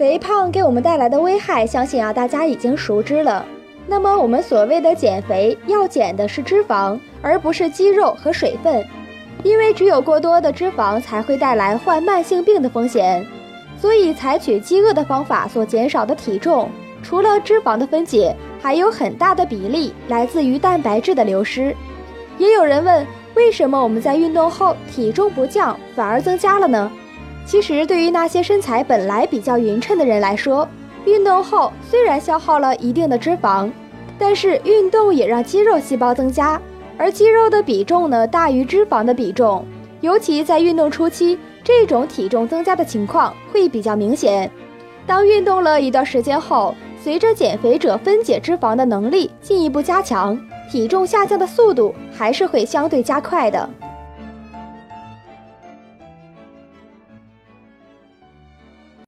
肥胖给我们带来的危害，相信啊大家已经熟知了。那么我们所谓的减肥，要减的是脂肪，而不是肌肉和水分，因为只有过多的脂肪才会带来患慢性病的风险。所以采取饥饿的方法所减少的体重，除了脂肪的分解，还有很大的比例来自于蛋白质的流失。也有人问，为什么我们在运动后体重不降，反而增加了呢？其实，对于那些身材本来比较匀称的人来说，运动后虽然消耗了一定的脂肪，但是运动也让肌肉细胞增加，而肌肉的比重呢大于脂肪的比重，尤其在运动初期，这种体重增加的情况会比较明显。当运动了一段时间后，随着减肥者分解脂肪的能力进一步加强，体重下降的速度还是会相对加快的。